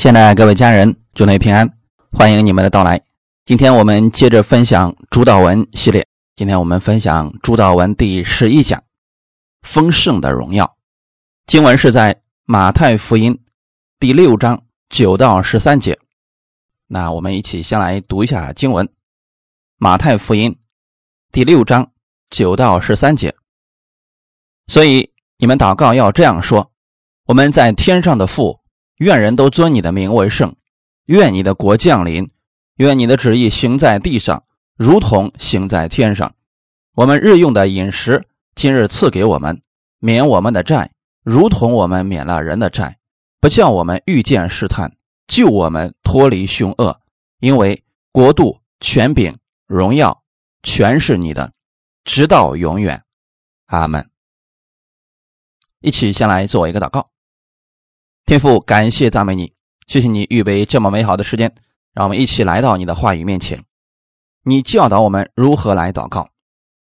亲爱的各位家人，祝您平安，欢迎你们的到来。今天我们接着分享主导文系列，今天我们分享主导文第十一讲“丰盛的荣耀”。经文是在马太福音第六章九到十三节。那我们一起先来读一下经文：马太福音第六章九到十三节。所以你们祷告要这样说：“我们在天上的父。”愿人都尊你的名为圣，愿你的国降临，愿你的旨意行在地上，如同行在天上。我们日用的饮食，今日赐给我们，免我们的债，如同我们免了人的债，不叫我们遇见试探，救我们脱离凶恶。因为国度、权柄、荣耀，全是你的，直到永远。阿门。一起先来做一个祷告。天父，感谢赞美你，谢谢你预备这么美好的时间，让我们一起来到你的话语面前。你教导我们如何来祷告，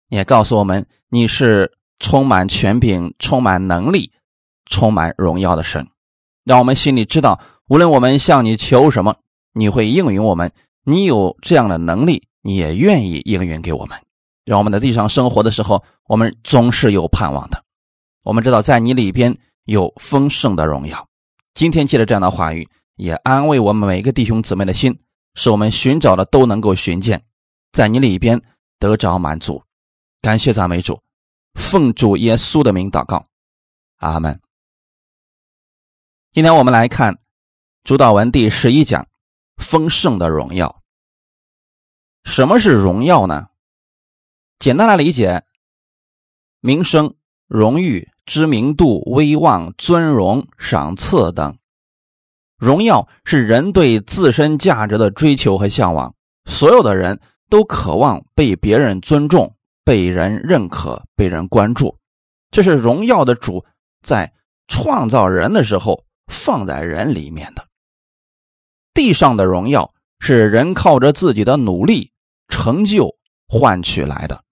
也告诉我们你是充满权柄、充满能力、充满荣耀的神，让我们心里知道，无论我们向你求什么，你会应允我们。你有这样的能力，你也愿意应允给我们。让我们在地上生活的时候，我们总是有盼望的。我们知道，在你里边有丰盛的荣耀。今天借着这样的话语，也安慰我们每一个弟兄姊妹的心，使我们寻找的都能够寻见，在你里边得着满足。感谢赞美主，奉主耶稣的名祷告，阿门。今天我们来看主导文第十一讲：丰盛的荣耀。什么是荣耀呢？简单来理解，名声、荣誉。知名度、威望、尊荣、赏赐等，荣耀是人对自身价值的追求和向往。所有的人都渴望被别人尊重、被人认可、被人关注。这是荣耀的主在创造人的时候放在人里面的。地上的荣耀是人靠着自己的努力、成就换取来的，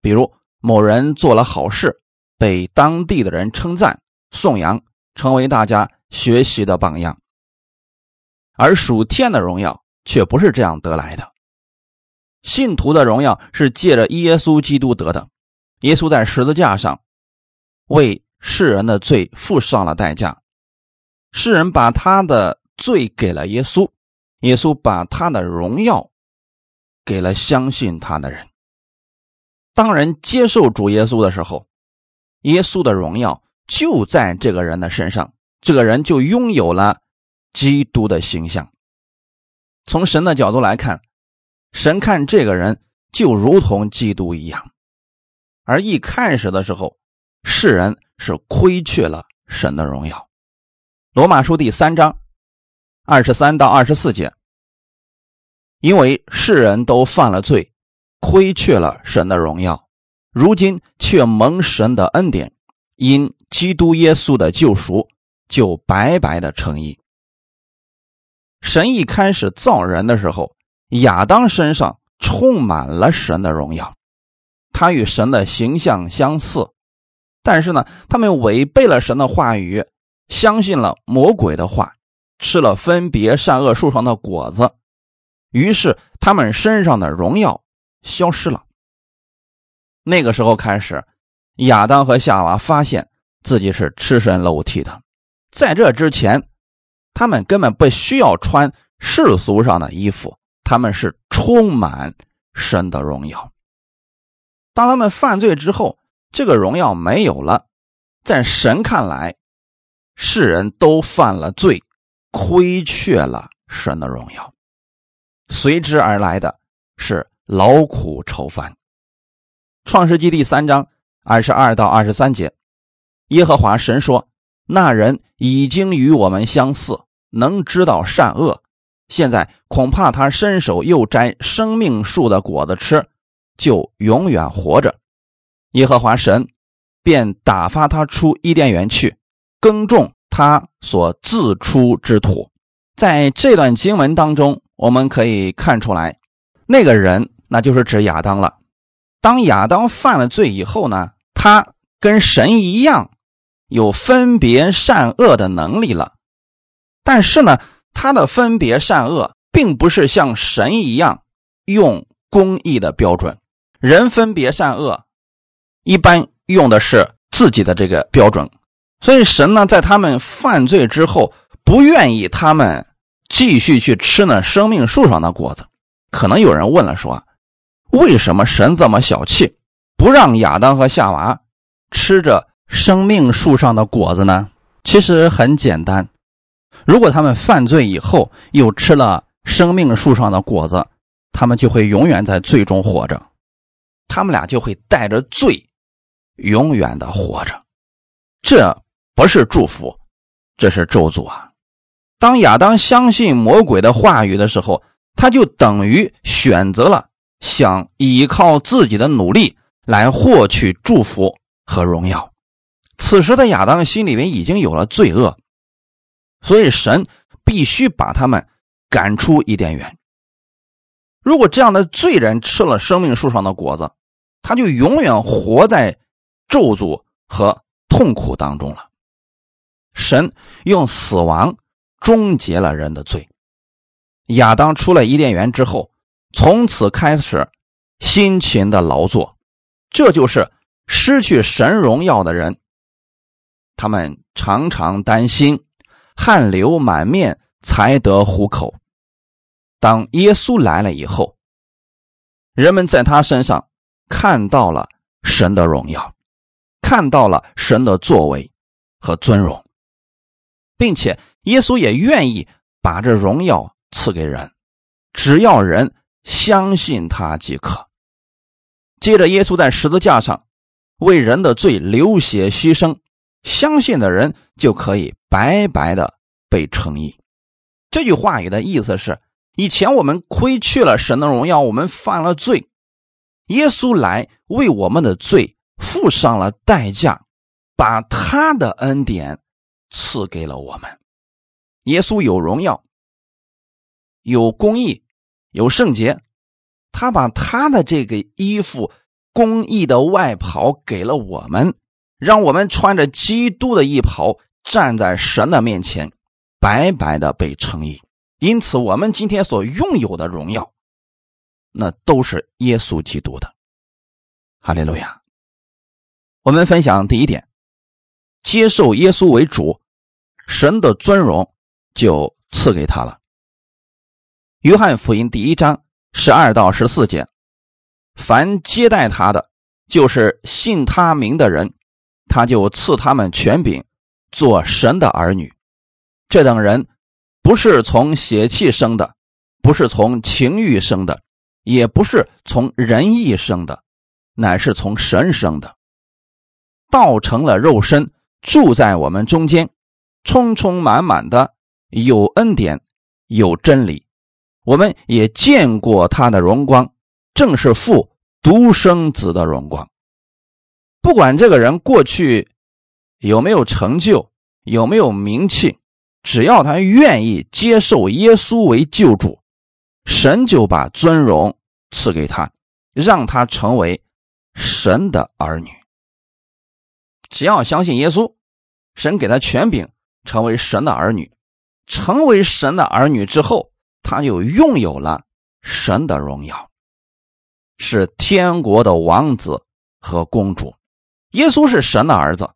比如某人做了好事。被当地的人称赞、颂扬，成为大家学习的榜样。而属天的荣耀却不是这样得来的。信徒的荣耀是借着耶稣基督得的。耶稣在十字架上为世人的罪付上了代价，世人把他的罪给了耶稣，耶稣把他的荣耀给了相信他的人。当人接受主耶稣的时候，耶稣的荣耀就在这个人的身上，这个人就拥有了基督的形象。从神的角度来看，神看这个人就如同基督一样。而一开始的时候，世人是亏缺了神的荣耀。罗马书第三章二十三到二十四节，因为世人都犯了罪，亏缺了神的荣耀。如今却蒙神的恩典，因基督耶稣的救赎，就白白的称义。神一开始造人的时候，亚当身上充满了神的荣耀，他与神的形象相似，但是呢，他们违背了神的话语，相信了魔鬼的话，吃了分别善恶树上的果子，于是他们身上的荣耀消失了。那个时候开始，亚当和夏娃发现自己是赤身露体的。在这之前，他们根本不需要穿世俗上的衣服，他们是充满神的荣耀。当他们犯罪之后，这个荣耀没有了。在神看来，世人都犯了罪，亏缺了神的荣耀，随之而来的是劳苦愁烦。创世纪第三章二十二到二十三节，耶和华神说：“那人已经与我们相似，能知道善恶。现在恐怕他伸手又摘生命树的果子吃，就永远活着。”耶和华神便打发他出伊甸园去，耕种他所自出之土。在这段经文当中，我们可以看出来，那个人那就是指亚当了。当亚当犯了罪以后呢，他跟神一样有分别善恶的能力了。但是呢，他的分别善恶，并不是像神一样用公义的标准。人分别善恶，一般用的是自己的这个标准。所以神呢，在他们犯罪之后，不愿意他们继续去吃那生命树上的果子。可能有人问了，说为什么神这么小气，不让亚当和夏娃吃着生命树上的果子呢？其实很简单。如果他们犯罪以后又吃了生命树上的果子，他们就会永远在罪中活着，他们俩就会带着罪永远的活着。这不是祝福，这是咒诅啊！当亚当相信魔鬼的话语的时候，他就等于选择了想依靠自己的努力来获取祝福和荣耀。此时的亚当心里面已经有了罪恶。所以神必须把他们赶出伊甸园。如果这样的罪人吃了生命树上的果子，他就永远活在咒诅和痛苦当中了。神用死亡终结了人的罪。亚当出了伊甸园之后，从此开始辛勤的劳作。这就是失去神荣耀的人，他们常常担心。汗流满面才得糊口。当耶稣来了以后，人们在他身上看到了神的荣耀，看到了神的作为和尊荣，并且耶稣也愿意把这荣耀赐给人，只要人相信他即可。接着，耶稣在十字架上为人的罪流血牺牲。相信的人就可以白白的被称义。这句话语的意思是：以前我们亏去了神的荣耀，我们犯了罪，耶稣来为我们的罪付上了代价，把他的恩典赐给了我们。耶稣有荣耀，有公义，有圣洁，他把他的这个衣服公义的外袍给了我们。让我们穿着基督的衣袍站在神的面前，白白的被称义。因此，我们今天所拥有的荣耀，那都是耶稣基督的。哈利路亚！我们分享第一点：接受耶稣为主，神的尊荣就赐给他了。约翰福音第一章十二到十四节：凡接待他的，就是信他名的人。他就赐他们权柄，做神的儿女。这等人不是从血气生的，不是从情欲生的，也不是从人意生的，乃是从神生的。道成了肉身，住在我们中间，充充满满的有恩典，有真理。我们也见过他的荣光，正是父独生子的荣光。不管这个人过去有没有成就，有没有名气，只要他愿意接受耶稣为救主，神就把尊荣赐给他，让他成为神的儿女。只要相信耶稣，神给他权柄，成为神的儿女。成为神的儿女之后，他就拥有了神的荣耀，是天国的王子和公主。耶稣是神的儿子，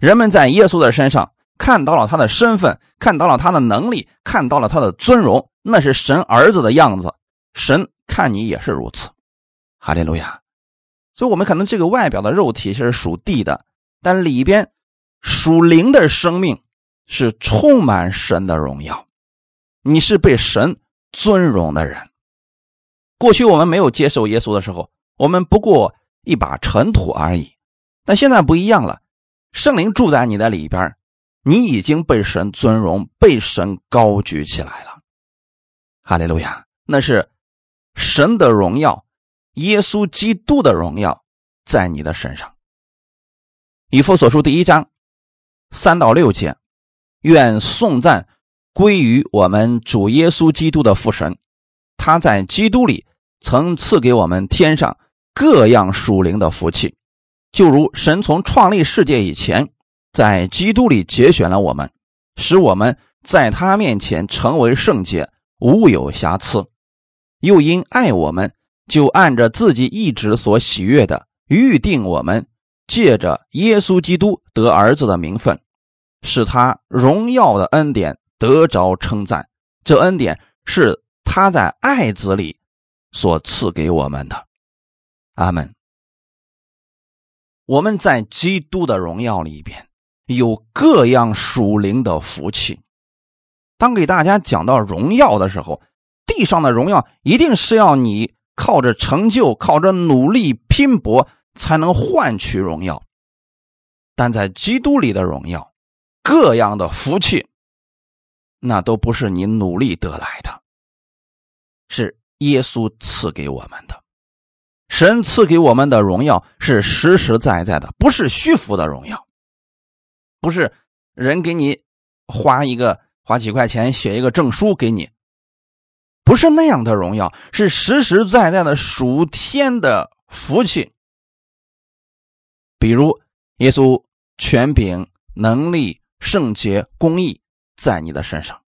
人们在耶稣的身上看到了他的身份，看到了他的能力，看到了他的尊荣，那是神儿子的样子。神看你也是如此，哈利路亚。所以，我们可能这个外表的肉体是属地的，但里边属灵的生命是充满神的荣耀。你是被神尊荣的人。过去我们没有接受耶稣的时候，我们不过一把尘土而已。但现在不一样了，圣灵住在你的里边，你已经被神尊荣，被神高举起来了。哈利路亚！那是神的荣耀，耶稣基督的荣耀在你的身上。以弗所书第一章三到六节，愿颂赞归于我们主耶稣基督的父神，他在基督里曾赐给我们天上各样属灵的福气。就如神从创立世界以前，在基督里节选了我们，使我们在他面前成为圣洁，无有瑕疵。又因爱我们，就按着自己意志所喜悦的预定我们，借着耶稣基督得儿子的名分，使他荣耀的恩典得着称赞。这恩典是他在爱子里所赐给我们的。阿门。我们在基督的荣耀里边有各样属灵的福气。当给大家讲到荣耀的时候，地上的荣耀一定是要你靠着成就、靠着努力拼搏才能换取荣耀。但在基督里的荣耀，各样的福气，那都不是你努力得来的，是耶稣赐给我们的。神赐给我们的荣耀是实实在在的，不是虚浮的荣耀，不是人给你花一个。花几块钱写一个证书给你，不是那样的荣耀，是实实在在的属天的福气。比如耶稣权柄、能力、圣洁、公义在你的身上。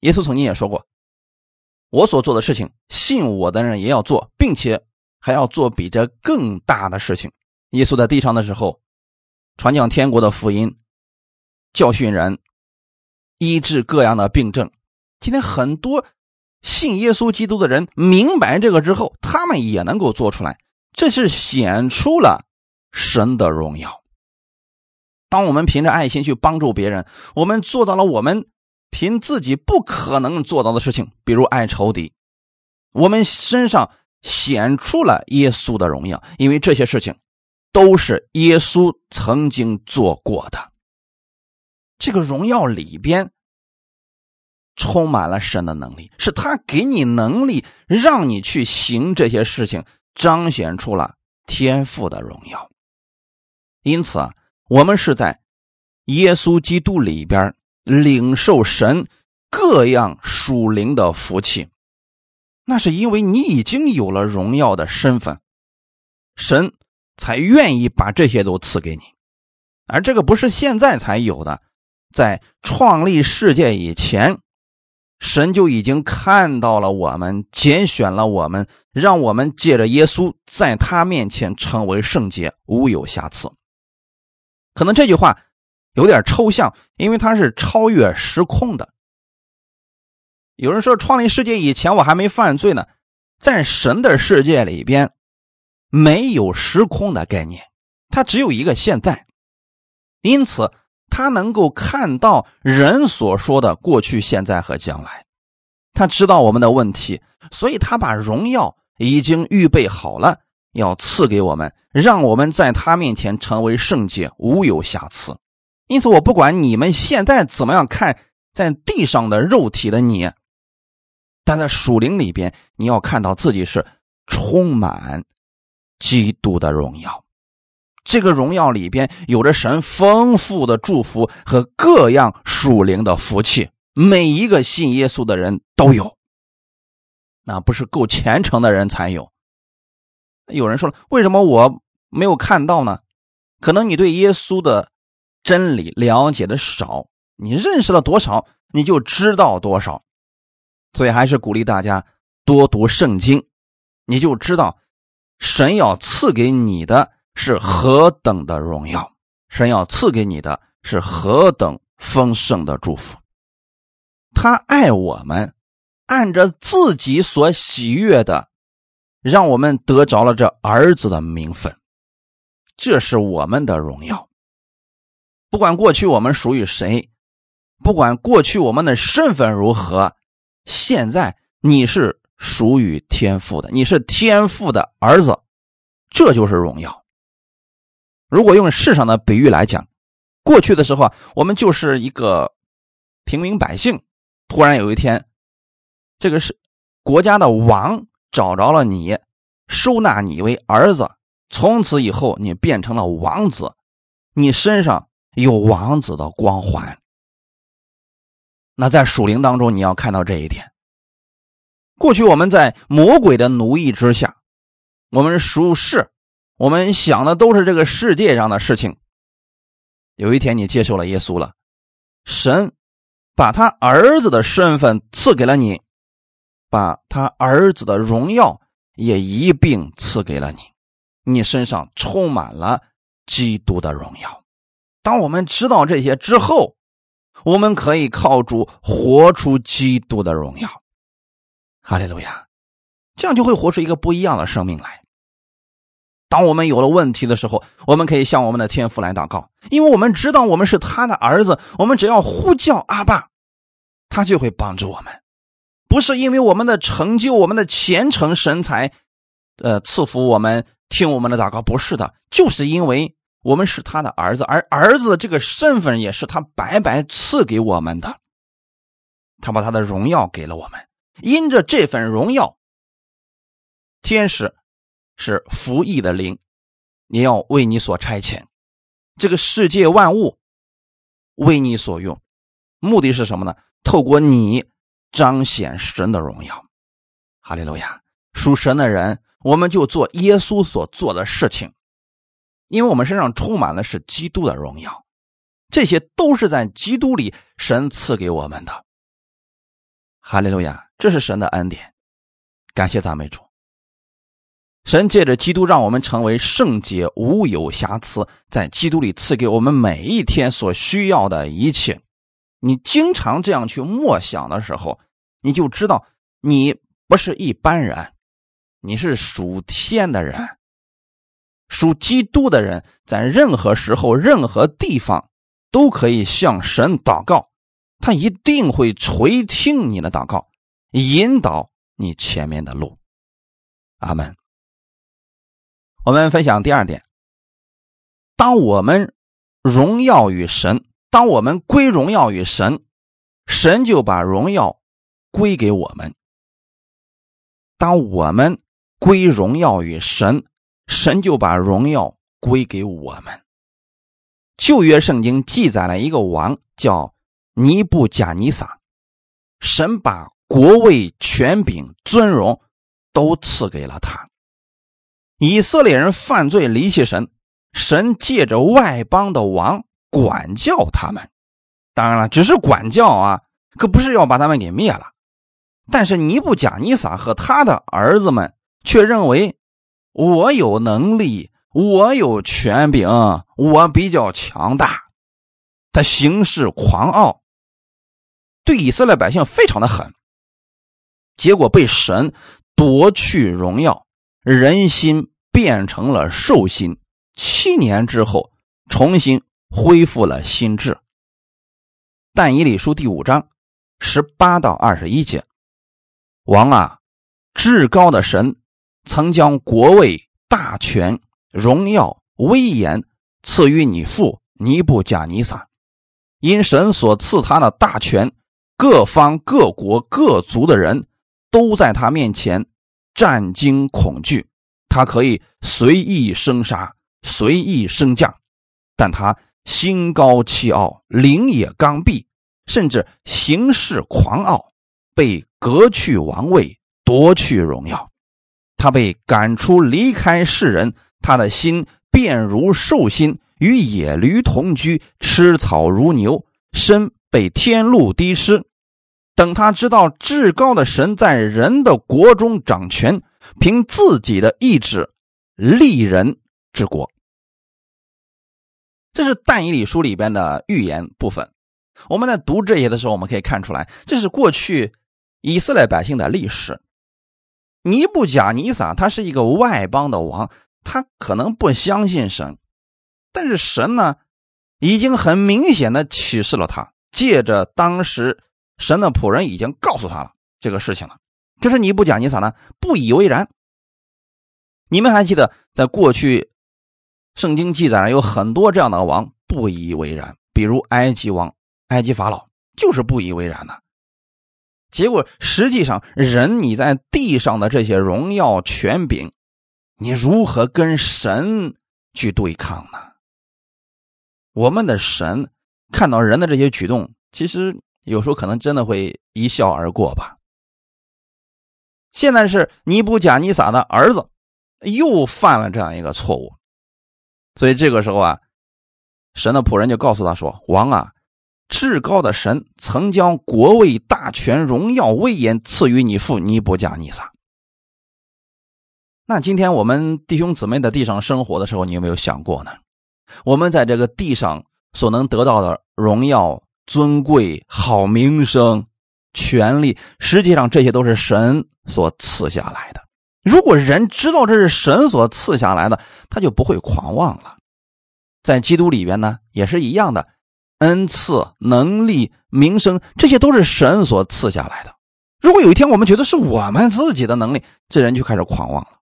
耶稣曾经也说过：“我所做的事情，信我的人也要做，并且还要做比这更大的事情。”耶稣在地上的时候，传讲天国的福音，教训人。医治各样的病症。今天很多信耶稣基督的人明白这个之后，他们也能够做出来，这是显出了神的荣耀。当我们凭着爱心去帮助别人，我们做到了我们凭自己不可能做到的事情，比如爱仇敌，我们身上显出了耶稣的荣耀，因为这些事情都是耶稣曾经做过的。这个荣耀里边充满了神的能力，是他给你能力，让你去行这些事情，彰显出了天赋的荣耀。因此啊，我们是在耶稣基督里边领受神各样属灵的福气，那是因为你已经有了荣耀的身份，神才愿意把这些都赐给你，而这个不是现在才有的。在创立世界以前，神就已经看到了我们，拣选了我们，让我们借着耶稣在他面前成为圣洁，无有瑕疵。可能这句话有点抽象，因为它是超越时空的。有人说，创立世界以前我还没犯罪呢，在神的世界里边没有时空的概念，它只有一个现在，因此。他能够看到人所说的过去、现在和将来，他知道我们的问题，所以他把荣耀已经预备好了，要赐给我们，让我们在他面前成为圣洁，无有瑕疵。因此，我不管你们现在怎么样看在地上的肉体的你，但在属灵里边，你要看到自己是充满基督的荣耀。这个荣耀里边有着神丰富的祝福和各样属灵的福气，每一个信耶稣的人都有。那不是够虔诚的人才有。有人说了，为什么我没有看到呢？可能你对耶稣的真理了解的少，你认识了多少，你就知道多少。所以还是鼓励大家多读圣经，你就知道神要赐给你的。是何等的荣耀！神要赐给你的是何等丰盛的祝福！他爱我们，按着自己所喜悦的，让我们得着了这儿子的名分，这是我们的荣耀。不管过去我们属于谁，不管过去我们的身份如何，现在你是属于天父的，你是天父的儿子，这就是荣耀。如果用世上的比喻来讲，过去的时候啊，我们就是一个平民百姓。突然有一天，这个是国家的王找着了你，收纳你为儿子，从此以后你变成了王子，你身上有王子的光环。那在属灵当中，你要看到这一点。过去我们在魔鬼的奴役之下，我们属世。我们想的都是这个世界上的事情。有一天你接受了耶稣了，神把他儿子的身份赐给了你，把他儿子的荣耀也一并赐给了你，你身上充满了基督的荣耀。当我们知道这些之后，我们可以靠主活出基督的荣耀。哈利路亚，这样就会活出一个不一样的生命来。当我们有了问题的时候，我们可以向我们的天父来祷告，因为我们知道我们是他的儿子。我们只要呼叫阿爸，他就会帮助我们。不是因为我们的成就、我们的虔诚、神才，呃，赐福我们听我们的祷告，不是的，就是因为我们是他的儿子，而儿子的这个身份也是他白白赐给我们的。他把他的荣耀给了我们，因着这份荣耀，天使。是服役的灵，你要为你所差遣，这个世界万物为你所用，目的是什么呢？透过你彰显神的荣耀。哈利路亚！属神的人，我们就做耶稣所做的事情，因为我们身上充满的是基督的荣耀，这些都是在基督里神赐给我们的。哈利路亚！这是神的恩典，感谢赞美主。神借着基督让我们成为圣洁、无有瑕疵，在基督里赐给我们每一天所需要的一切。你经常这样去默想的时候，你就知道你不是一般人，你是属天的人，属基督的人，在任何时候、任何地方都可以向神祷告，他一定会垂听你的祷告，引导你前面的路。阿门。我们分享第二点：当我们荣耀与神，当我们归荣耀于神，神就把荣耀归给我们；当我们归荣耀于神，神就把荣耀归给我们。旧约圣经记载了一个王叫尼布贾尼撒，神把国位、权柄、尊荣都赐给了他。以色列人犯罪离弃神，神借着外邦的王管教他们。当然了，只是管教啊，可不是要把他们给灭了。但是尼布贾尼撒和他的儿子们却认为，我有能力，我有权柄，我比较强大。他行事狂傲，对以色列百姓非常的狠。结果被神夺去荣耀。人心变成了兽心，七年之后重新恢复了心智。但以理书第五章十八到二十一节，王啊，至高的神曾将国位、大权、荣耀、威严赐予你父尼布甲尼撒，因神所赐他的大权，各方各国各族的人都在他面前。战惊恐惧，他可以随意生杀，随意升降，但他心高气傲，灵也刚愎，甚至行事狂傲，被革去王位，夺去荣耀。他被赶出，离开世人，他的心便如兽心，与野驴同居，吃草如牛，身被天露滴湿。等他知道至高的神在人的国中掌权，凭自己的意志立人之国。这是但以理书里边的预言部分。我们在读这些的时候，我们可以看出来，这是过去以色列百姓的历史。尼布甲尼撒他是一个外邦的王，他可能不相信神，但是神呢，已经很明显的启示了他，借着当时。神的仆人已经告诉他了这个事情了，可是尼布甲尼撒呢？不以为然。你们还记得，在过去圣经记载上有很多这样的王不以为然，比如埃及王、埃及法老就是不以为然的。结果实际上，人你在地上的这些荣耀权柄，你如何跟神去对抗呢？我们的神看到人的这些举动，其实。有时候可能真的会一笑而过吧。现在是尼布贾尼撒的儿子又犯了这样一个错误，所以这个时候啊，神的仆人就告诉他说：“王啊，至高的神曾将国位、大权、荣耀、威严赐予你父尼布甲尼撒。那今天我们弟兄姊妹在地上生活的时候，你有没有想过呢？我们在这个地上所能得到的荣耀、尊贵、好名声、权利，实际上这些都是神所赐下来的。如果人知道这是神所赐下来的，他就不会狂妄了。在基督里边呢，也是一样的。恩赐、能力、名声，这些都是神所赐下来的。如果有一天我们觉得是我们自己的能力，这人就开始狂妄了。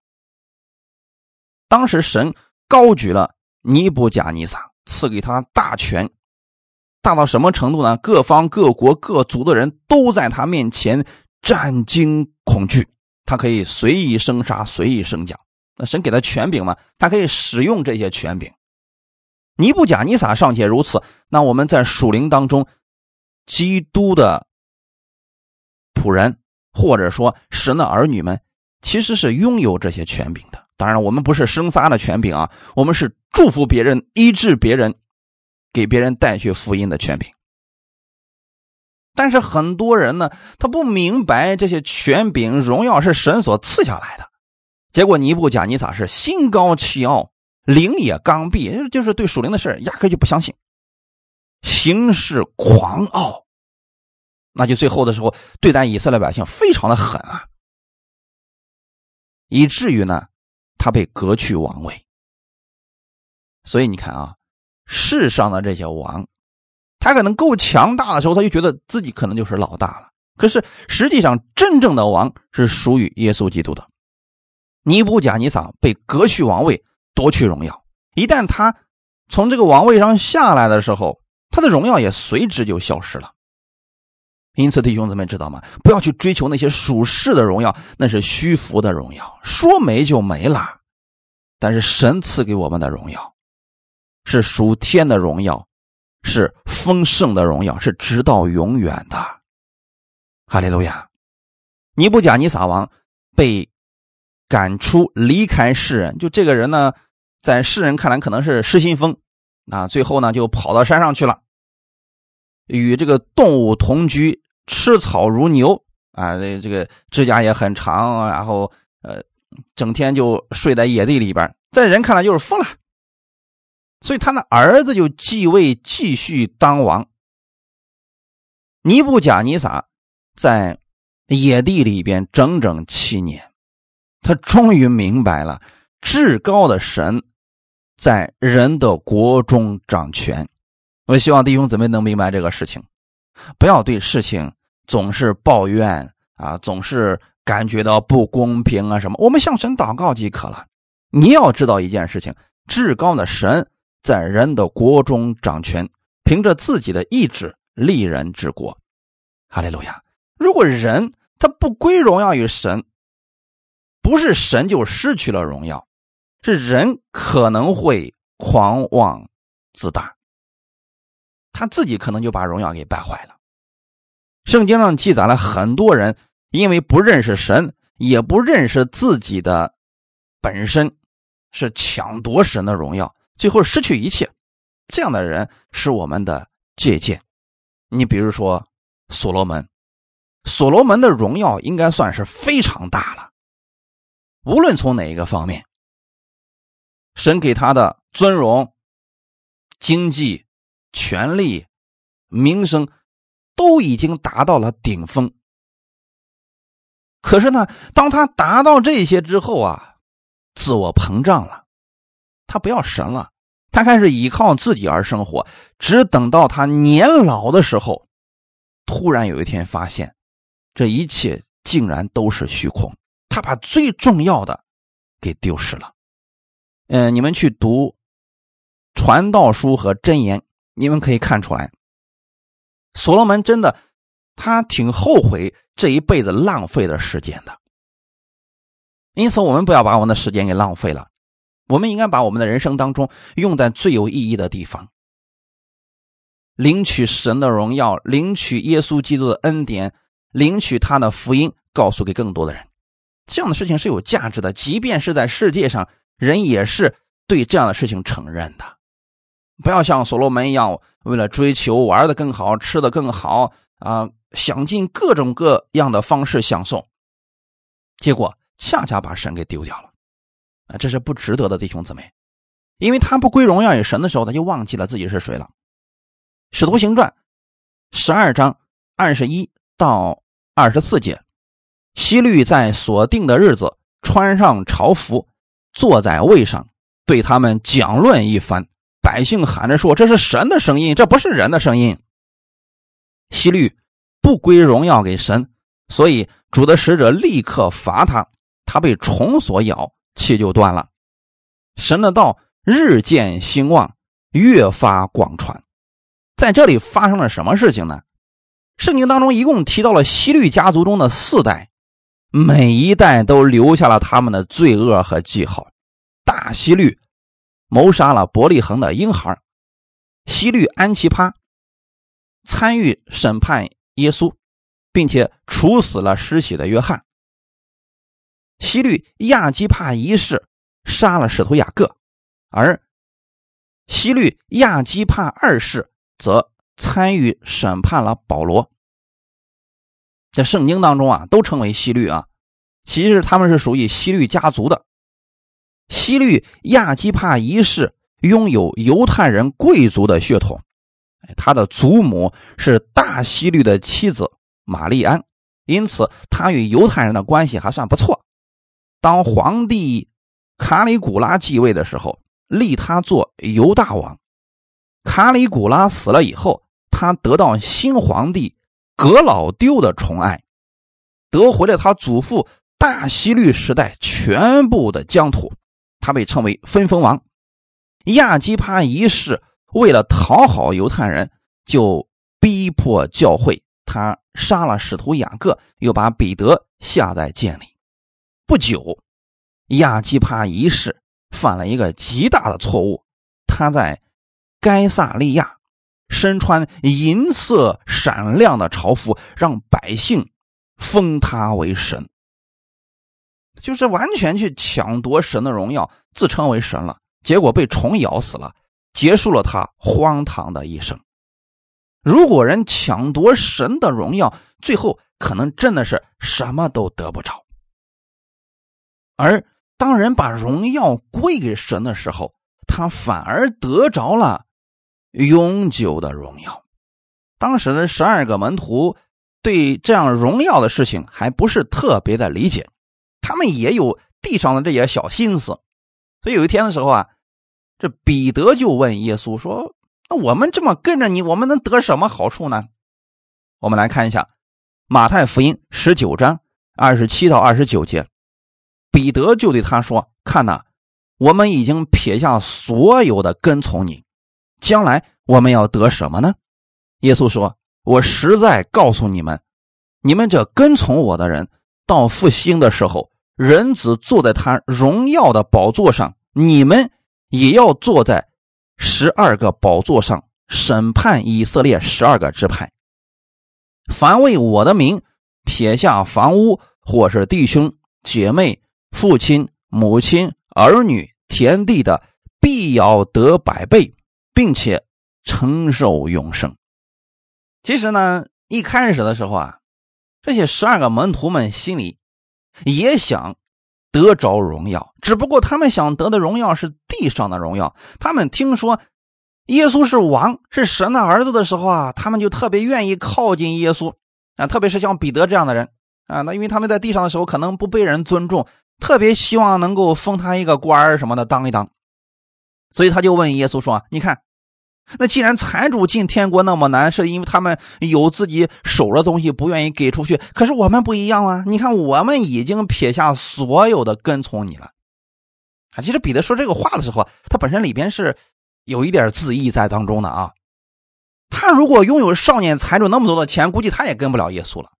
当时神高举了尼布甲尼撒，赐给他大权，大到什么程度呢？各方各国各族的人都在他面前战惊恐惧，他可以随意生杀，随意升降。那神给他权柄嘛，他可以使用这些权柄。尼布甲尼撒尚且如此，那我们在属灵当中，基督的仆人或者说神的儿女们，其实是拥有这些权柄的。当然，我们不是生杀的权柄啊，我们是祝福别人、医治别人、给别人带去福音的权柄。但是很多人呢，他不明白这些权柄、荣耀是神所赐下来的，结果尼布甲尼撒是心高气傲。灵也刚愎，就是对属灵的事压根就不相信，行事狂傲，那就最后的时候对待以色列百姓非常的狠啊，以至于呢，他被革去王位。所以你看啊，世上的这些王，他可能够强大的时候，他就觉得自己可能就是老大了。可是实际上，真正的王是属于耶稣基督的。尼布甲尼撒被革去王位。夺去荣耀，一旦他从这个王位上下来的时候，他的荣耀也随之就消失了。因此，弟兄姊妹知道吗？不要去追求那些属世的荣耀，那是虚浮的荣耀，说没就没了。但是神赐给我们的荣耀，是属天的荣耀，是丰盛的荣耀，是直到永远的。哈利路亚！尼布甲尼撒王被赶出，离开世人，就这个人呢？在世人看来，可能是失心疯，啊，最后呢就跑到山上去了，与这个动物同居，吃草如牛啊，这这个指甲也很长，然后呃，整天就睡在野地里边，在人看来就是疯了。所以他的儿子就继位，继续当王。尼布甲尼撒在野地里边整整七年，他终于明白了至高的神。在人的国中掌权，我希望弟兄姊妹能明白这个事情，不要对事情总是抱怨啊，总是感觉到不公平啊什么。我们向神祷告即可了。你要知道一件事情：至高的神在人的国中掌权，凭着自己的意志立人治国。哈利路亚！如果人他不归荣耀于神，不是神就失去了荣耀。是人可能会狂妄自大，他自己可能就把荣耀给败坏了。圣经上记载了很多人因为不认识神，也不认识自己的本身，是抢夺神的荣耀，最后失去一切。这样的人是我们的借鉴。你比如说所罗门，所罗门的荣耀应该算是非常大了，无论从哪一个方面。神给他的尊荣、经济、权力、名声，都已经达到了顶峰。可是呢，当他达到这些之后啊，自我膨胀了，他不要神了，他开始依靠自己而生活。只等到他年老的时候，突然有一天发现，这一切竟然都是虚空，他把最重要的给丢失了。嗯，你们去读《传道书》和《箴言》，你们可以看出来，所罗门真的他挺后悔这一辈子浪费的时间的。因此，我们不要把我们的时间给浪费了，我们应该把我们的人生当中用在最有意义的地方，领取神的荣耀，领取耶稣基督的恩典，领取他的福音，告诉给更多的人。这样的事情是有价值的，即便是在世界上。人也是对这样的事情承认的，不要像所罗门一样，为了追求玩的更好、吃的更好啊，想尽各种各样的方式享受，结果恰恰把神给丢掉了！啊这是不值得的，弟兄姊妹，因为他不归荣耀于神的时候，他就忘记了自己是谁了。使徒行传十二章二十一到二十四节，希律在所定的日子穿上朝服，坐在位上，对他们讲论一番。百姓喊着说：“这是神的声音，这不是人的声音。”希律不归荣耀给神，所以主的使者立刻罚他，他被虫所咬，气就断了。神的道日渐兴旺，越发广传。在这里发生了什么事情呢？圣经当中一共提到了希律家族中的四代，每一代都留下了他们的罪恶和记号。大希律。谋杀了伯利恒的婴孩希律安奇帕，参与审判耶稣，并且处死了施洗的约翰。西律亚基帕一世杀了使徒雅各，而西律亚基帕二世则参与审判了保罗。在圣经当中啊，都称为西律啊，其实他们是属于西律家族的。西律亚基帕一世拥有犹太人贵族的血统，他的祖母是大西律的妻子玛丽安，因此他与犹太人的关系还算不错。当皇帝卡里古拉继位的时候，立他做犹大王。卡里古拉死了以后，他得到新皇帝格老丢的宠爱，得回了他祖父大希律时代全部的疆土。他被称为分封王，亚基帕一世为了讨好犹太人，就逼迫教会，他杀了使徒雅各，又把彼得下在监里。不久，亚基帕一世犯了一个极大的错误，他在该萨利亚身穿银色闪亮的朝服，让百姓封他为神。就是完全去抢夺神的荣耀，自称为神了，结果被虫咬死了，结束了他荒唐的一生。如果人抢夺神的荣耀，最后可能真的是什么都得不着。而当人把荣耀归给神的时候，他反而得着了永久的荣耀。当时的十二个门徒对这样荣耀的事情还不是特别的理解。他们也有地上的这些小心思，所以有一天的时候啊，这彼得就问耶稣说：“那我们这么跟着你，我们能得什么好处呢？”我们来看一下马太福音十九章二十七到二十九节，彼得就对他说：“看呐，我们已经撇下所有的跟从你，将来我们要得什么呢？”耶稣说：“我实在告诉你们，你们这跟从我的人。”到复兴的时候，人子坐在他荣耀的宝座上，你们也要坐在十二个宝座上，审判以色列十二个支派。凡为我的名撇下房屋，或是弟兄姐妹、父亲、母亲、儿女、田地的，必要得百倍，并且承受永生。其实呢，一开始的时候啊。这些十二个门徒们心里也想得着荣耀，只不过他们想得的荣耀是地上的荣耀。他们听说耶稣是王，是神的儿子的时候啊，他们就特别愿意靠近耶稣啊，特别是像彼得这样的人啊，那因为他们在地上的时候可能不被人尊重，特别希望能够封他一个官儿什么的当一当，所以他就问耶稣说：“你看。”那既然财主进天国那么难，是因为他们有自己守的东西不愿意给出去。可是我们不一样啊！你看，我们已经撇下所有的跟从你了。啊，其实彼得说这个话的时候，他本身里边是有一点自意在当中的啊。他如果拥有少年财主那么多的钱，估计他也跟不了耶稣了。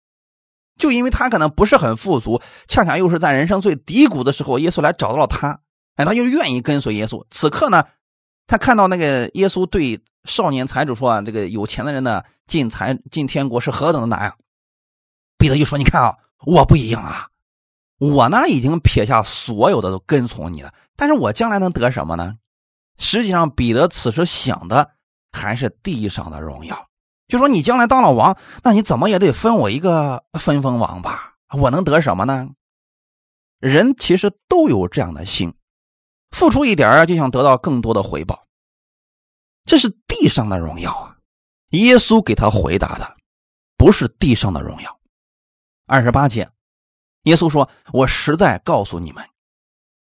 就因为他可能不是很富足，恰恰又是在人生最低谷的时候，耶稣来找到了他，哎，他就愿意跟随耶稣。此刻呢？他看到那个耶稣对少年财主说：“啊，这个有钱的人呢，进财进天国是何等的难啊！”彼得就说：“你看啊，我不一样啊，我呢已经撇下所有的都跟从你了，但是我将来能得什么呢？实际上，彼得此时想的还是地上的荣耀，就说你将来当了王，那你怎么也得分我一个分封王吧？我能得什么呢？人其实都有这样的心，付出一点就想得到更多的回报，这是地上的荣耀啊！耶稣给他回答的不是地上的荣耀。二十八节，耶稣说：“我实在告诉你们，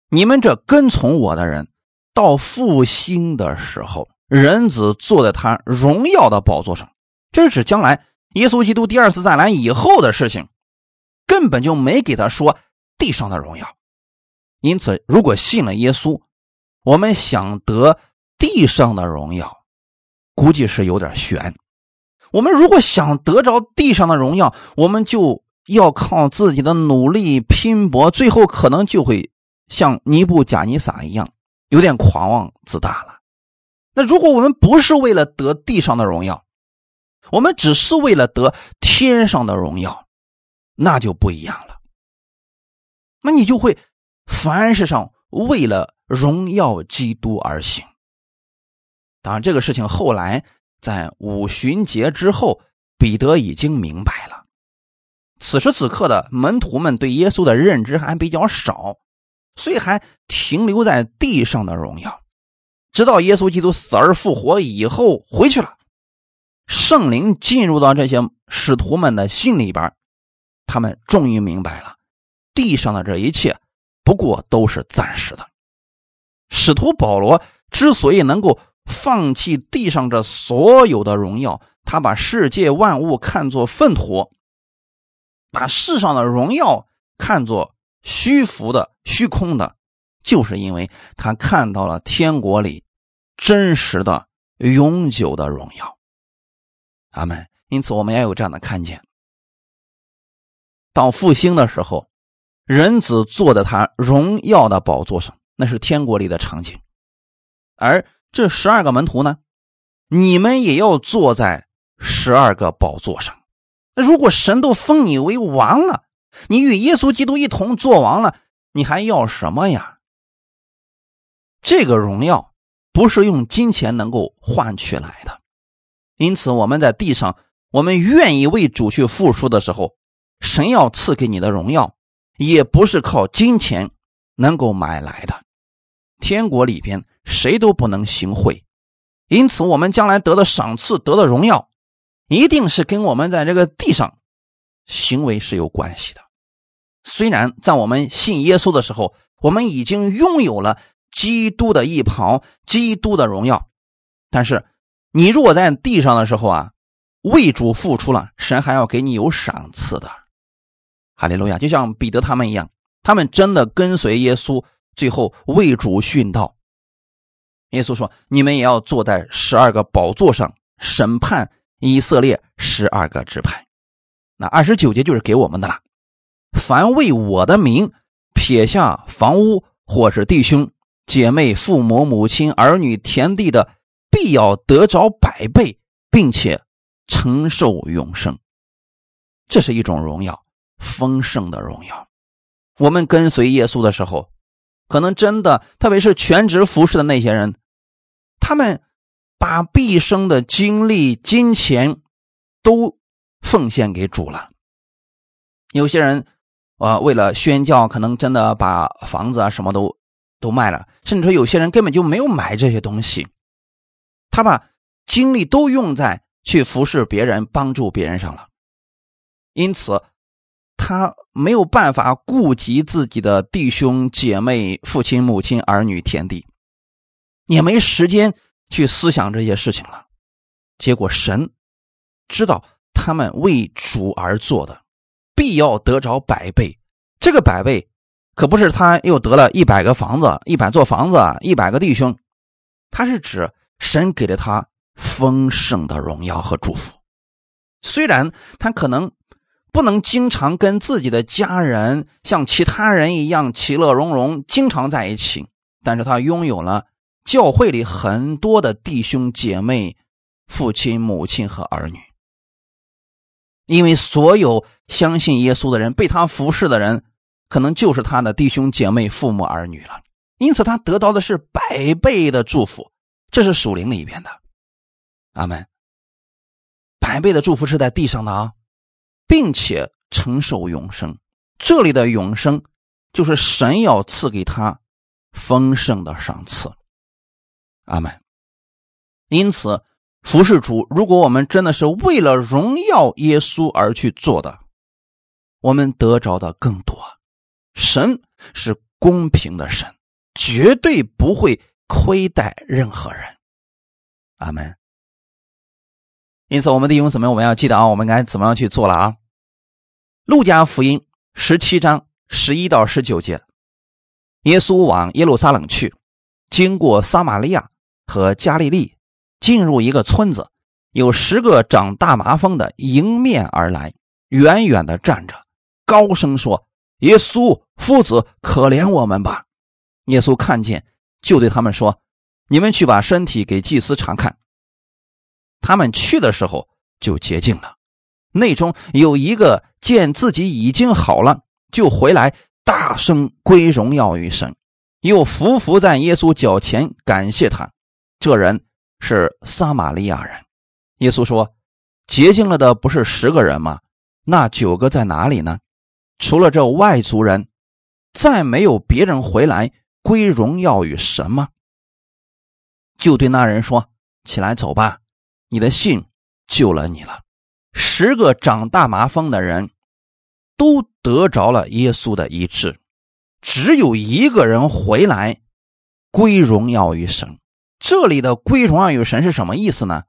你们这跟从我的人。”到复兴的时候，人子坐在他荣耀的宝座上，这是指将来耶稣基督第二次再来以后的事情，根本就没给他说地上的荣耀。因此，如果信了耶稣，我们想得地上的荣耀，估计是有点悬。我们如果想得着地上的荣耀，我们就要靠自己的努力拼搏，最后可能就会像尼布贾尼撒一样。有点狂妄自大了。那如果我们不是为了得地上的荣耀，我们只是为了得天上的荣耀，那就不一样了。那你就会凡事上为了荣耀基督而行。当然，这个事情后来在五旬节之后，彼得已经明白了。此时此刻的门徒们对耶稣的认知还比较少。所以还停留在地上的荣耀，直到耶稣基督死而复活以后回去了，圣灵进入到这些使徒们的心里边，他们终于明白了，地上的这一切不过都是暂时的。使徒保罗之所以能够放弃地上这所有的荣耀，他把世界万物看作粪土，把世上的荣耀看作。虚浮的、虚空的，就是因为他看到了天国里真实的、永久的荣耀。阿门。因此，我们也有这样的看见：到复兴的时候，人子坐在他荣耀的宝座上，那是天国里的场景。而这十二个门徒呢，你们也要坐在十二个宝座上。那如果神都封你为王了，你与耶稣基督一同做王了，你还要什么呀？这个荣耀不是用金钱能够换取来的，因此我们在地上，我们愿意为主去付出的时候，神要赐给你的荣耀，也不是靠金钱能够买来的。天国里边谁都不能行贿，因此我们将来得的赏赐、得的荣耀，一定是跟我们在这个地上行为是有关系的。虽然在我们信耶稣的时候，我们已经拥有了基督的衣袍、基督的荣耀，但是你如果在地上的时候啊，为主付出了，神还要给你有赏赐的。哈利路亚！就像彼得他们一样，他们真的跟随耶稣，最后为主殉道。耶稣说：“你们也要坐在十二个宝座上，审判以色列十二个支派。”那二十九节就是给我们的了。凡为我的名撇下房屋，或是弟兄姐妹、父母、母亲、儿女、田地的，必要得着百倍，并且承受永生。这是一种荣耀，丰盛的荣耀。我们跟随耶稣的时候，可能真的，特别是全职服侍的那些人，他们把毕生的精力、金钱都奉献给主了。有些人。啊，为了宣教，可能真的把房子啊什么都都卖了，甚至说有些人根本就没有买这些东西，他把精力都用在去服侍别人、帮助别人上了，因此他没有办法顾及自己的弟兄姐妹、父亲母亲、儿女、田地，也没时间去思想这些事情了。结果神知道他们为主而做的。必要得着百倍，这个百倍可不是他又得了一百个房子、一百座房子、一百个弟兄，他是指神给了他丰盛的荣耀和祝福。虽然他可能不能经常跟自己的家人像其他人一样其乐融融、经常在一起，但是他拥有了教会里很多的弟兄姐妹、父亲、母亲和儿女。因为所有相信耶稣的人，被他服侍的人，可能就是他的弟兄姐妹、父母、儿女了。因此他得到的是百倍的祝福，这是属灵里边的。阿门。百倍的祝福是在地上的啊，并且承受永生。这里的永生就是神要赐给他丰盛的赏赐。阿门。因此，服侍主，如果我们真的是为了荣耀耶稣而去做的，我们得着的更多。神是公平的神，绝对不会亏待任何人。阿门。因此，我们的弟兄姊妹，我们要记得啊，我们该怎么样去做了啊？路加福音十七章十一到十九节，耶稣往耶路撒冷去，经过撒玛利亚和加利利。进入一个村子，有十个长大麻风的迎面而来，远远的站着，高声说：“耶稣夫子，可怜我们吧！”耶稣看见，就对他们说：“你们去把身体给祭司查看。”他们去的时候就洁净了。内中有一个见自己已经好了，就回来大声归荣耀于神，又伏伏在耶稣脚前感谢他。这人。是撒玛利亚人，耶稣说：“洁净了的不是十个人吗？那九个在哪里呢？除了这外族人，再没有别人回来归荣耀与神吗？”就对那人说：“起来走吧，你的信救了你了。”十个长大麻风的人都得着了耶稣的医治，只有一个人回来归荣耀于神。这里的归荣耀与神是什么意思呢？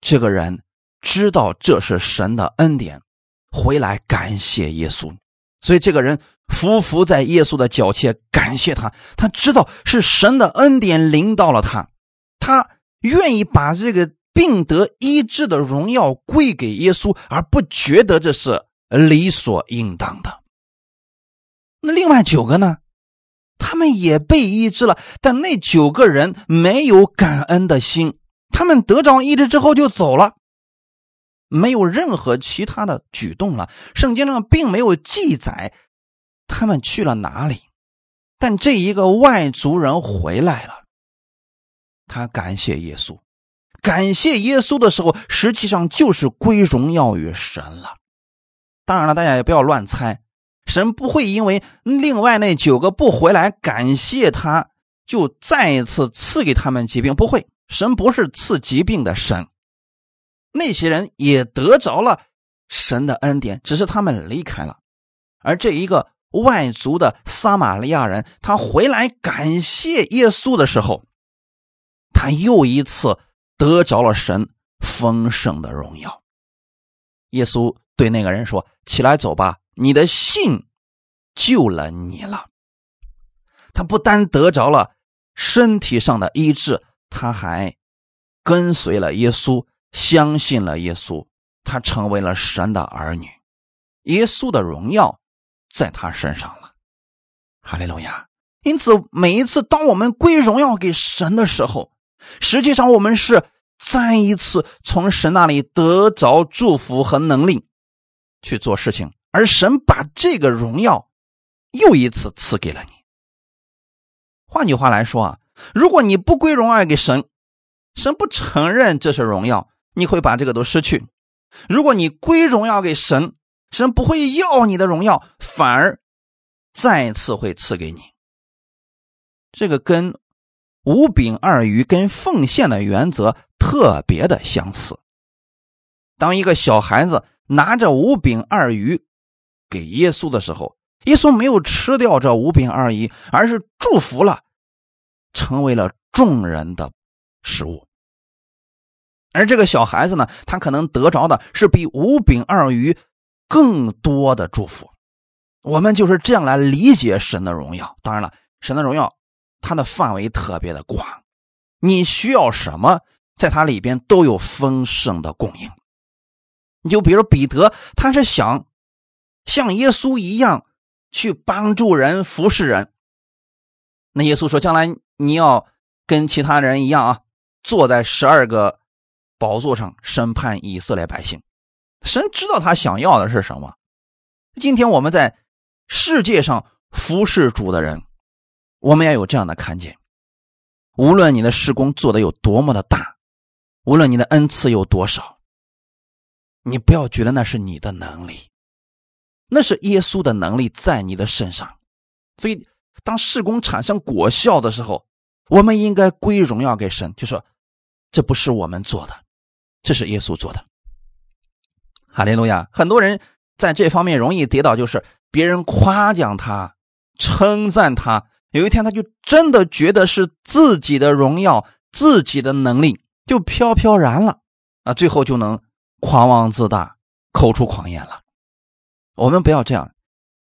这个人知道这是神的恩典，回来感谢耶稣，所以这个人匍匐在耶稣的脚前感谢他。他知道是神的恩典临到了他，他愿意把这个病得医治的荣耀归给耶稣，而不觉得这是理所应当的。那另外九个呢？他们也被医治了，但那九个人没有感恩的心，他们得着医治之后就走了，没有任何其他的举动了。圣经上并没有记载他们去了哪里，但这一个外族人回来了，他感谢耶稣，感谢耶稣的时候，实际上就是归荣耀于神了。当然了，大家也不要乱猜。神不会因为另外那九个不回来感谢他，就再一次赐给他们疾病。不会，神不是赐疾病的神。那些人也得着了神的恩典，只是他们离开了。而这一个外族的撒玛利亚人，他回来感谢耶稣的时候，他又一次得着了神丰盛的荣耀。耶稣对那个人说：“起来，走吧。”你的信救了你了，他不单得着了身体上的医治，他还跟随了耶稣，相信了耶稣，他成为了神的儿女，耶稣的荣耀在他身上了。哈利路亚！因此，每一次当我们归荣耀给神的时候，实际上我们是再一次从神那里得着祝福和能力去做事情。而神把这个荣耀又一次赐给了你。换句话来说啊，如果你不归荣耀给神，神不承认这是荣耀，你会把这个都失去；如果你归荣耀给神，神不会要你的荣耀，反而再次会赐给你。这个跟五饼二鱼跟奉献的原则特别的相似。当一个小孩子拿着五饼二鱼。给耶稣的时候，耶稣没有吃掉这五饼二鱼，而是祝福了，成为了众人的食物。而这个小孩子呢，他可能得着的是比五饼二鱼更多的祝福。我们就是这样来理解神的荣耀。当然了，神的荣耀它的范围特别的广，你需要什么，在它里边都有丰盛的供应。你就比如彼得，他是想。像耶稣一样去帮助人、服侍人。那耶稣说：“将来你要跟其他人一样啊，坐在十二个宝座上审判以色列百姓。”神知道他想要的是什么。今天我们在世界上服侍主的人，我们要有这样的看见。无论你的施工做的有多么的大，无论你的恩赐有多少，你不要觉得那是你的能力，那是耶稣的能力在你的身上。所以，当施工产生果效的时候，我们应该归荣耀给神，就说这不是我们做的，这是耶稣做的。哈利路亚！很多人在这方面容易跌倒，就是别人夸奖他、称赞他。有一天，他就真的觉得是自己的荣耀、自己的能力就飘飘然了啊！最后就能狂妄自大、口出狂言了。我们不要这样，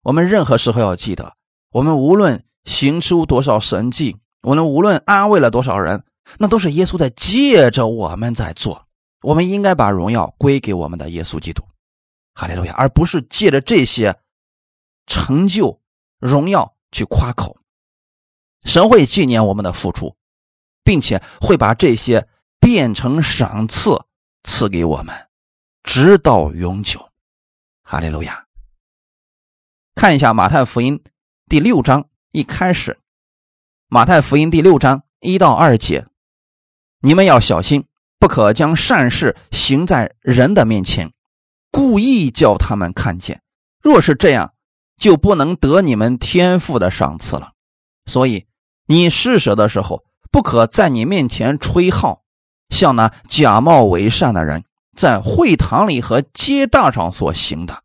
我们任何时候要记得，我们无论行出多少神迹，我们无论安慰了多少人，那都是耶稣在借着我们在做。我们应该把荣耀归给我们的耶稣基督，哈利路亚，而不是借着这些成就、荣耀去夸口。神会纪念我们的付出，并且会把这些变成赏赐赐给我们，直到永久。哈利路亚！看一下马太福音第六章一开始，马太福音第六章一到二节，你们要小心，不可将善事行在人的面前，故意叫他们看见。若是这样，就不能得你们天赋的赏赐了。所以。你施舍的时候，不可在你面前吹号，像那假冒为善的人在会堂里和街道上所行的，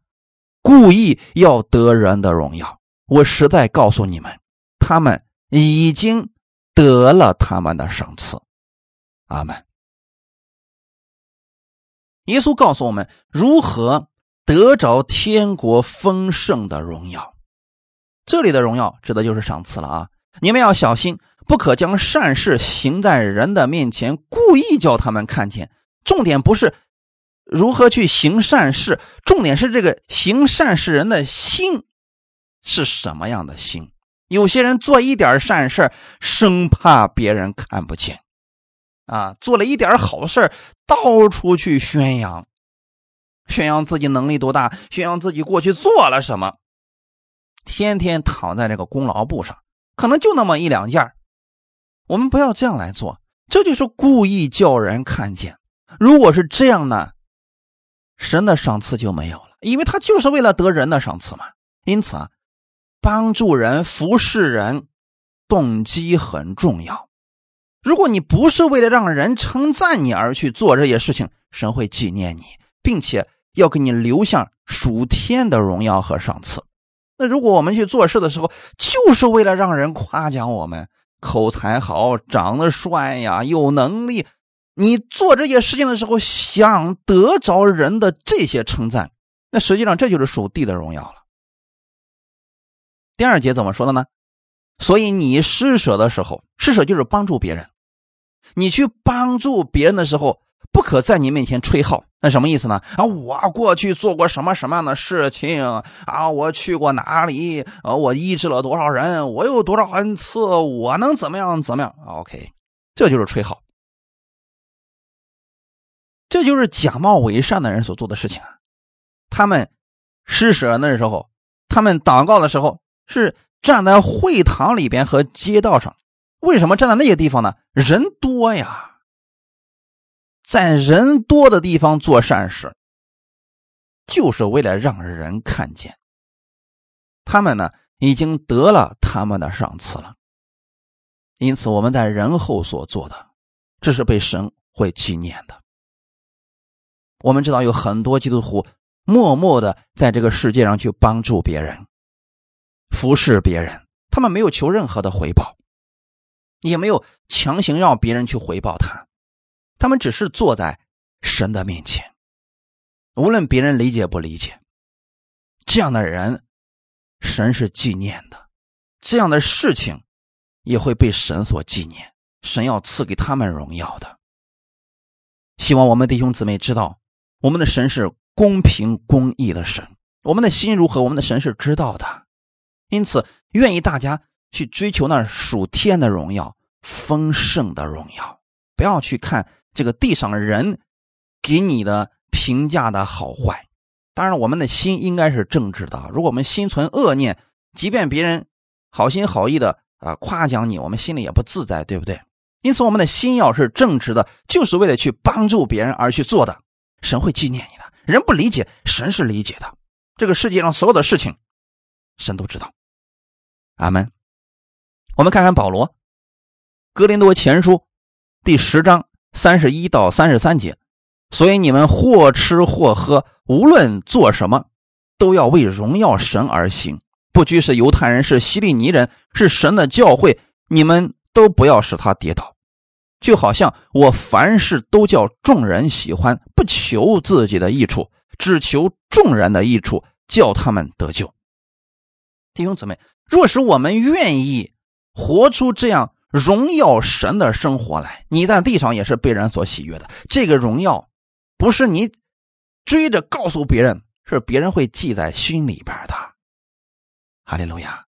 故意要得人的荣耀。我实在告诉你们，他们已经得了他们的赏赐。阿门。耶稣告诉我们如何得着天国丰盛的荣耀，这里的荣耀指的就是赏赐了啊。你们要小心，不可将善事行在人的面前，故意叫他们看见。重点不是如何去行善事，重点是这个行善事人的心是什么样的心。有些人做一点善事，生怕别人看不见，啊，做了一点好事，到处去宣扬，宣扬自己能力多大，宣扬自己过去做了什么，天天躺在这个功劳簿上。可能就那么一两件我们不要这样来做，这就是故意叫人看见。如果是这样呢，神的赏赐就没有了，因为他就是为了得人的赏赐嘛。因此啊，帮助人、服侍人，动机很重要。如果你不是为了让人称赞你而去做这些事情，神会纪念你，并且要给你留下属天的荣耀和赏赐。那如果我们去做事的时候，就是为了让人夸奖我们口才好、长得帅呀、有能力，你做这些事情的时候想得着人的这些称赞，那实际上这就是属地的荣耀了。第二节怎么说的呢？所以你施舍的时候，施舍就是帮助别人，你去帮助别人的时候。不可在你面前吹号，那什么意思呢？啊，我过去做过什么什么样的事情啊？我去过哪里？啊，我医治了多少人？我有多少恩赐？我能怎么样？怎么样？OK，这就是吹号，这就是假冒伪善的人所做的事情啊！他们施舍那时候，他们祷告的时候，是站在会堂里边和街道上。为什么站在那些地方呢？人多呀。在人多的地方做善事，就是为了让人看见。他们呢，已经得了他们的赏赐了。因此，我们在人后所做的，这是被神会纪念的。我们知道有很多基督徒默默的在这个世界上去帮助别人、服侍别人，他们没有求任何的回报，也没有强行让别人去回报他。他们只是坐在神的面前，无论别人理解不理解，这样的人，神是纪念的，这样的事情也会被神所纪念，神要赐给他们荣耀的。希望我们弟兄姊妹知道，我们的神是公平公义的神，我们的心如何，我们的神是知道的，因此愿意大家去追求那属天的荣耀、丰盛的荣耀，不要去看。这个地上人给你的评价的好坏，当然我们的心应该是正直的。如果我们心存恶念，即便别人好心好意的啊夸奖你，我们心里也不自在，对不对？因此，我们的心要是正直的，就是为了去帮助别人而去做的，神会纪念你的。人不理解，神是理解的。这个世界上所有的事情，神都知道。阿门。我们看看保罗，《哥林多前书》第十章三十一到三十三节。所以你们或吃或喝，无论做什么，都要为荣耀神而行。不拘是犹太人，是希利尼人，是神的教会，你们都不要使他跌倒。就好像我凡事都叫众人喜欢，不求自己的益处，只求众人的益处，叫他们得救。弟兄姊妹，若是我们愿意活出这样荣耀神的生活来，你在地上也是被人所喜悦的。这个荣耀不是你追着告诉别人，是别人会记在心里边的。哈利路亚。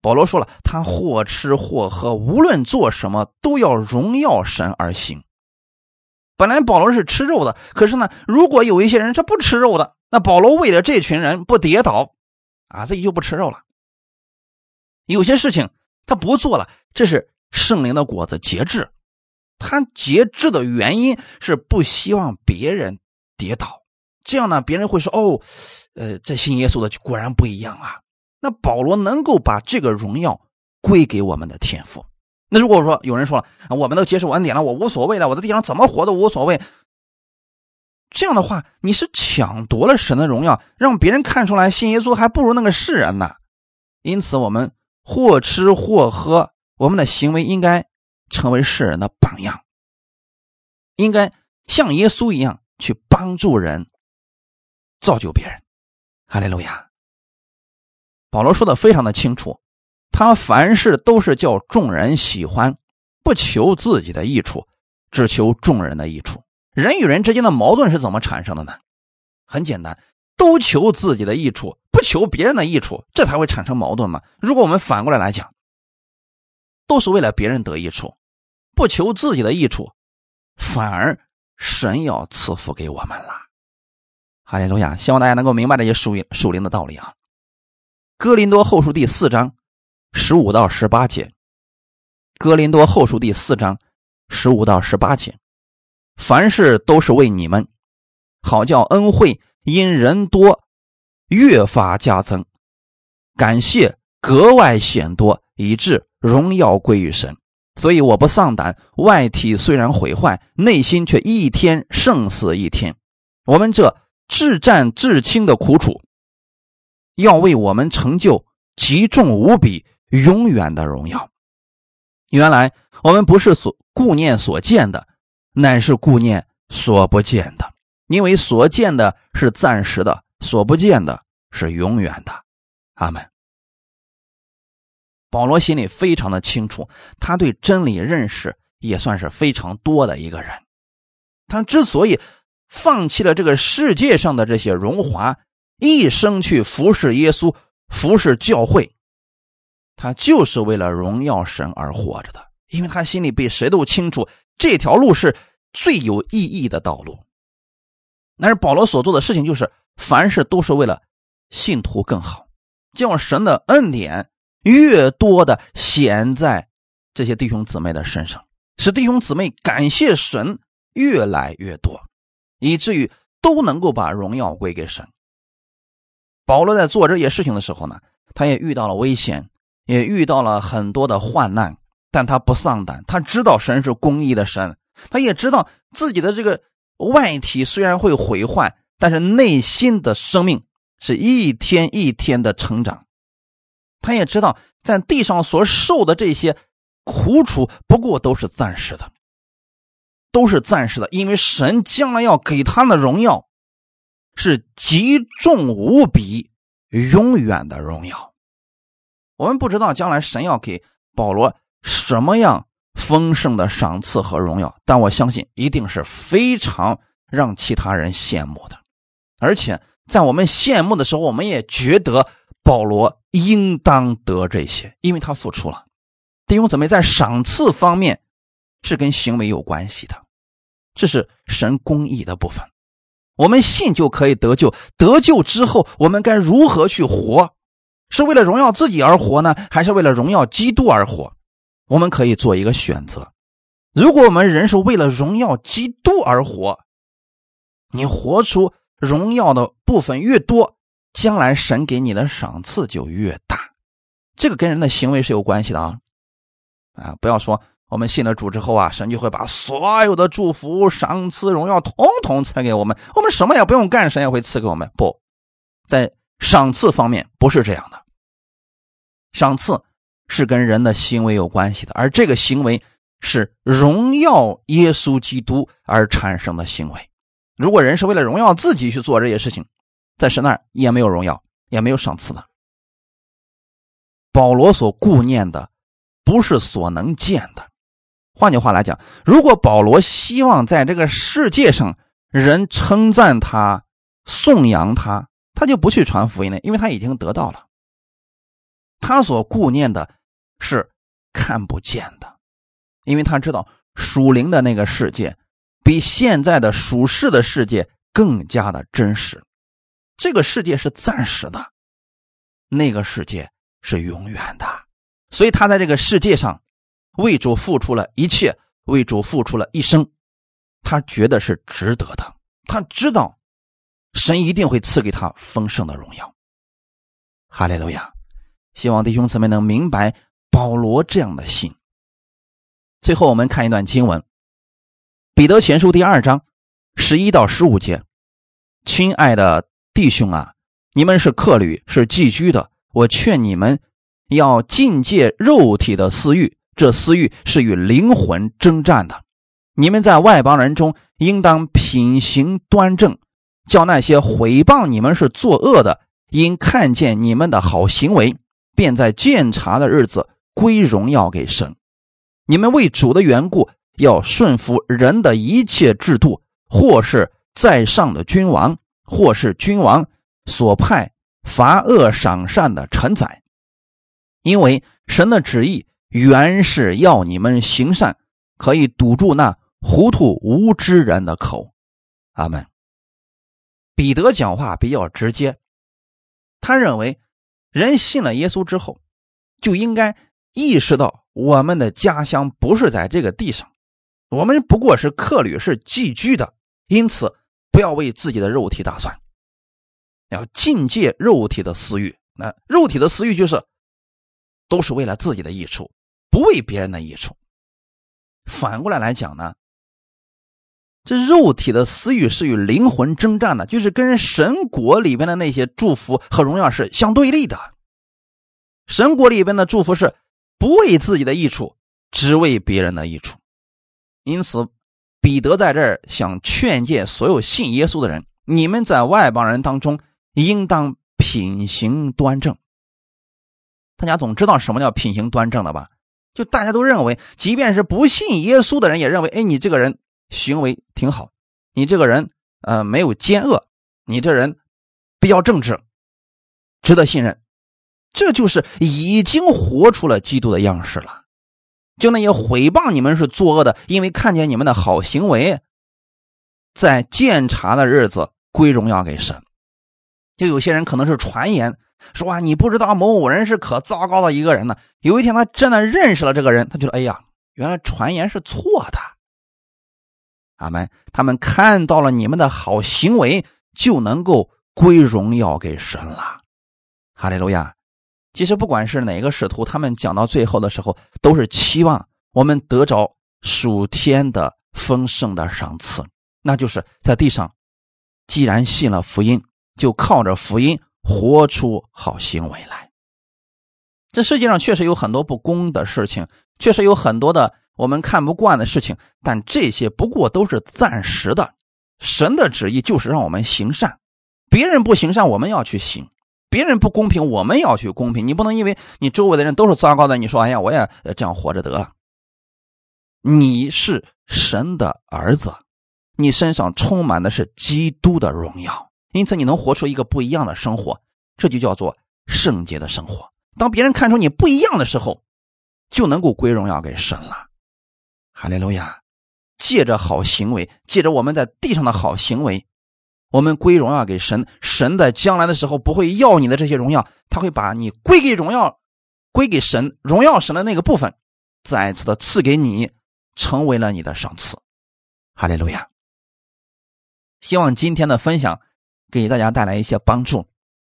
保罗说了，他或吃或喝，无论做什么，都要荣耀神而行。本来保罗是吃肉的，可是呢，如果有一些人是不吃肉的，那保罗为了这群人不跌倒，啊，自己就不吃肉了。有些事情他不做了，这是圣灵的果子，节制。他节制的原因是不希望别人跌倒，这样呢，别人会说：“哦，呃，这信耶稣的果然不一样啊。”那保罗能够把这个荣耀归给我们的天赋。那如果说有人说了，我们都接受恩典了，我无所谓了，我在地上怎么活都无所谓。这样的话，你是抢夺了神的荣耀，让别人看出来信耶稣还不如那个世人呢。因此，我们或吃或喝，我们的行为应该成为世人的榜样，应该像耶稣一样去帮助人，造就别人。哈利路亚。保罗说的非常的清楚，他凡事都是叫众人喜欢，不求自己的益处，只求众人的益处。人与人之间的矛盾是怎么产生的呢？很简单，都求自己的益处，不求别人的益处，这才会产生矛盾嘛。如果我们反过来来讲，都是为了别人得益处，不求自己的益处，反而神要赐福给我们了。哈利路亚！希望大家能够明白这些属属灵的道理啊。哥林多后书第四章十五到十八节，哥林多后书第四章十五到十八节，凡事都是为你们，好叫恩惠因人多越发加增，感谢格外显多，以致荣耀归于神。所以我不丧胆，外体虽然毁坏，内心却一天胜似一天。我们这至战至轻的苦楚。要为我们成就极重无比、永远的荣耀。原来我们不是所顾念所见的，乃是顾念所不见的，因为所见的是暂时的，所不见的是永远的。阿门。保罗心里非常的清楚，他对真理认识也算是非常多的一个人。他之所以放弃了这个世界上的这些荣华。一生去服侍耶稣，服侍教会，他就是为了荣耀神而活着的。因为他心里比谁都清楚，这条路是最有意义的道路。但是保罗所做的事情就是，凡事都是为了信徒更好，叫神的恩典越多的显在这些弟兄姊妹的身上，使弟兄姊妹感谢神越来越多，以至于都能够把荣耀归给神。保罗在做这些事情的时候呢，他也遇到了危险，也遇到了很多的患难，但他不丧胆。他知道神是公义的神，他也知道自己的这个外体虽然会毁坏，但是内心的生命是一天一天的成长。他也知道在地上所受的这些苦楚，不过都是暂时的，都是暂时的，因为神将来要给他的荣耀。是极重无比、永远的荣耀。我们不知道将来神要给保罗什么样丰盛的赏赐和荣耀，但我相信一定是非常让其他人羡慕的。而且在我们羡慕的时候，我们也觉得保罗应当得这些，因为他付出了。弟兄姊妹，在赏赐方面是跟行为有关系的，这是神公义的部分。我们信就可以得救，得救之后，我们该如何去活？是为了荣耀自己而活呢，还是为了荣耀基督而活？我们可以做一个选择。如果我们人是为了荣耀基督而活，你活出荣耀的部分越多，将来神给你的赏赐就越大。这个跟人的行为是有关系的啊！啊，不要说我们信了主之后啊，神就会把所有的祝福、赏赐、荣耀统统赐给我们，我们什么也不用干，神也会赐给我们。不在赏赐方面不是这样的，赏赐是跟人的行为有关系的，而这个行为是荣耀耶稣基督而产生的行为。如果人是为了荣耀自己去做这些事情，在神那儿也没有荣耀，也没有赏赐的。保罗所顾念的不是所能见的。换句话来讲，如果保罗希望在这个世界上人称赞他、颂扬他，他就不去传福音了，因为他已经得到了。他所顾念的是看不见的，因为他知道属灵的那个世界。比现在的属世的世界更加的真实，这个世界是暂时的，那个世界是永远的。所以他在这个世界上为主付出了一切，为主付出了一生，他觉得是值得的。他知道神一定会赐给他丰盛的荣耀。哈利路亚！希望弟兄姊妹能明白保罗这样的心。最后，我们看一段经文。彼得前书第二章十一到十五节，亲爱的弟兄啊，你们是客旅，是寄居的。我劝你们要禁戒肉体的私欲，这私欲是与灵魂征战的。你们在外邦人中，应当品行端正，叫那些毁谤你们是作恶的，因看见你们的好行为，便在鉴察的日子归荣耀给神。你们为主的缘故。要顺服人的一切制度，或是在上的君王，或是君王所派罚恶赏善的臣宰，因为神的旨意原是要你们行善，可以堵住那糊涂无知人的口。阿门。彼得讲话比较直接，他认为人信了耶稣之后，就应该意识到我们的家乡不是在这个地上。我们不过是客旅，是寄居的，因此不要为自己的肉体打算，要禁戒肉体的私欲。那肉体的私欲就是，都是为了自己的益处，不为别人的益处。反过来来讲呢，这肉体的私欲是与灵魂征战的，就是跟神国里边的那些祝福和荣耀是相对立的。神国里边的祝福是不为自己的益处，只为别人的益处。因此，彼得在这儿想劝诫所有信耶稣的人：你们在外邦人当中，应当品行端正。大家总知道什么叫品行端正的吧？就大家都认为，即便是不信耶稣的人，也认为，哎，你这个人行为挺好，你这个人呃没有奸恶，你这人比较正直，值得信任。这就是已经活出了基督的样式了。就那些毁谤你们是作恶的，因为看见你们的好行为，在鉴察的日子归荣耀给神。就有些人可能是传言说啊，你不知道某某人是可糟糕的一个人呢。有一天他真的认识了这个人，他觉得哎呀，原来传言是错的。阿门。他们看到了你们的好行为，就能够归荣耀给神了。哈利路亚。其实不管是哪个使徒，他们讲到最后的时候，都是期望我们得着属天的丰盛的赏赐，那就是在地上，既然信了福音，就靠着福音活出好行为来。这世界上确实有很多不公的事情，确实有很多的我们看不惯的事情，但这些不过都是暂时的。神的旨意就是让我们行善，别人不行善，我们要去行。别人不公平，我们要去公平。你不能因为你周围的人都是糟糕的，你说：“哎呀，我也这样活着得了。”你是神的儿子，你身上充满的是基督的荣耀，因此你能活出一个不一样的生活，这就叫做圣洁的生活。当别人看出你不一样的时候，就能够归荣耀给神了。哈利路亚！借着好行为，借着我们在地上的好行为，我们归荣耀给神，神在将来的时候不会要你的这些荣耀，他会把你归给荣耀，归给神，荣耀神的那个部分，再次的赐给你，成为了你的赏赐。哈利路亚！希望今天的分享给大家带来一些帮助，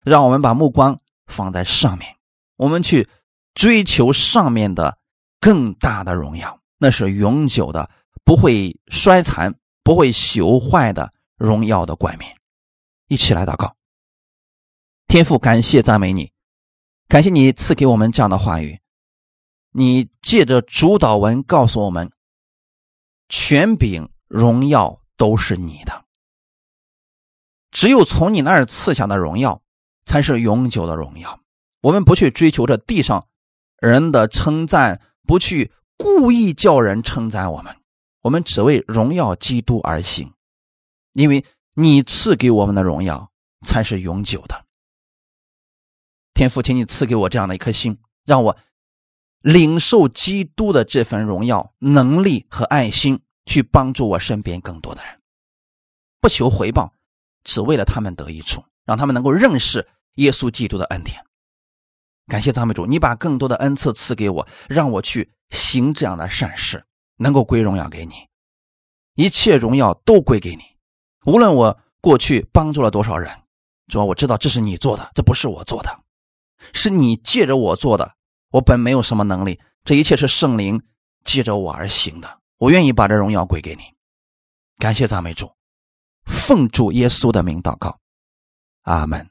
让我们把目光放在上面，我们去追求上面的更大的荣耀，那是永久的，不会衰残、不会朽坏的。荣耀的冠冕，一起来祷告。天父，感谢赞美你，感谢你赐给我们这样的话语。你借着主导文告诉我们，权柄、荣耀都是你的，只有从你那儿赐下的荣耀，才是永久的荣耀。我们不去追求这地上人的称赞，不去故意叫人称赞我们，我们只为荣耀基督而行。因为你赐给我们的荣耀才是永久的，天父，请你赐给我这样的一颗心，让我领受基督的这份荣耀、能力和爱心，去帮助我身边更多的人，不求回报，只为了他们得益处，让他们能够认识耶稣基督的恩典。感谢赞美主，你把更多的恩赐赐给我，让我去行这样的善事，能够归荣耀给你，一切荣耀都归给你。无论我过去帮助了多少人，主要我知道这是你做的，这不是我做的，是你借着我做的。我本没有什么能力，这一切是圣灵借着我而行的。我愿意把这荣耀归给你，感谢赞美主，奉主耶稣的名祷告，阿门。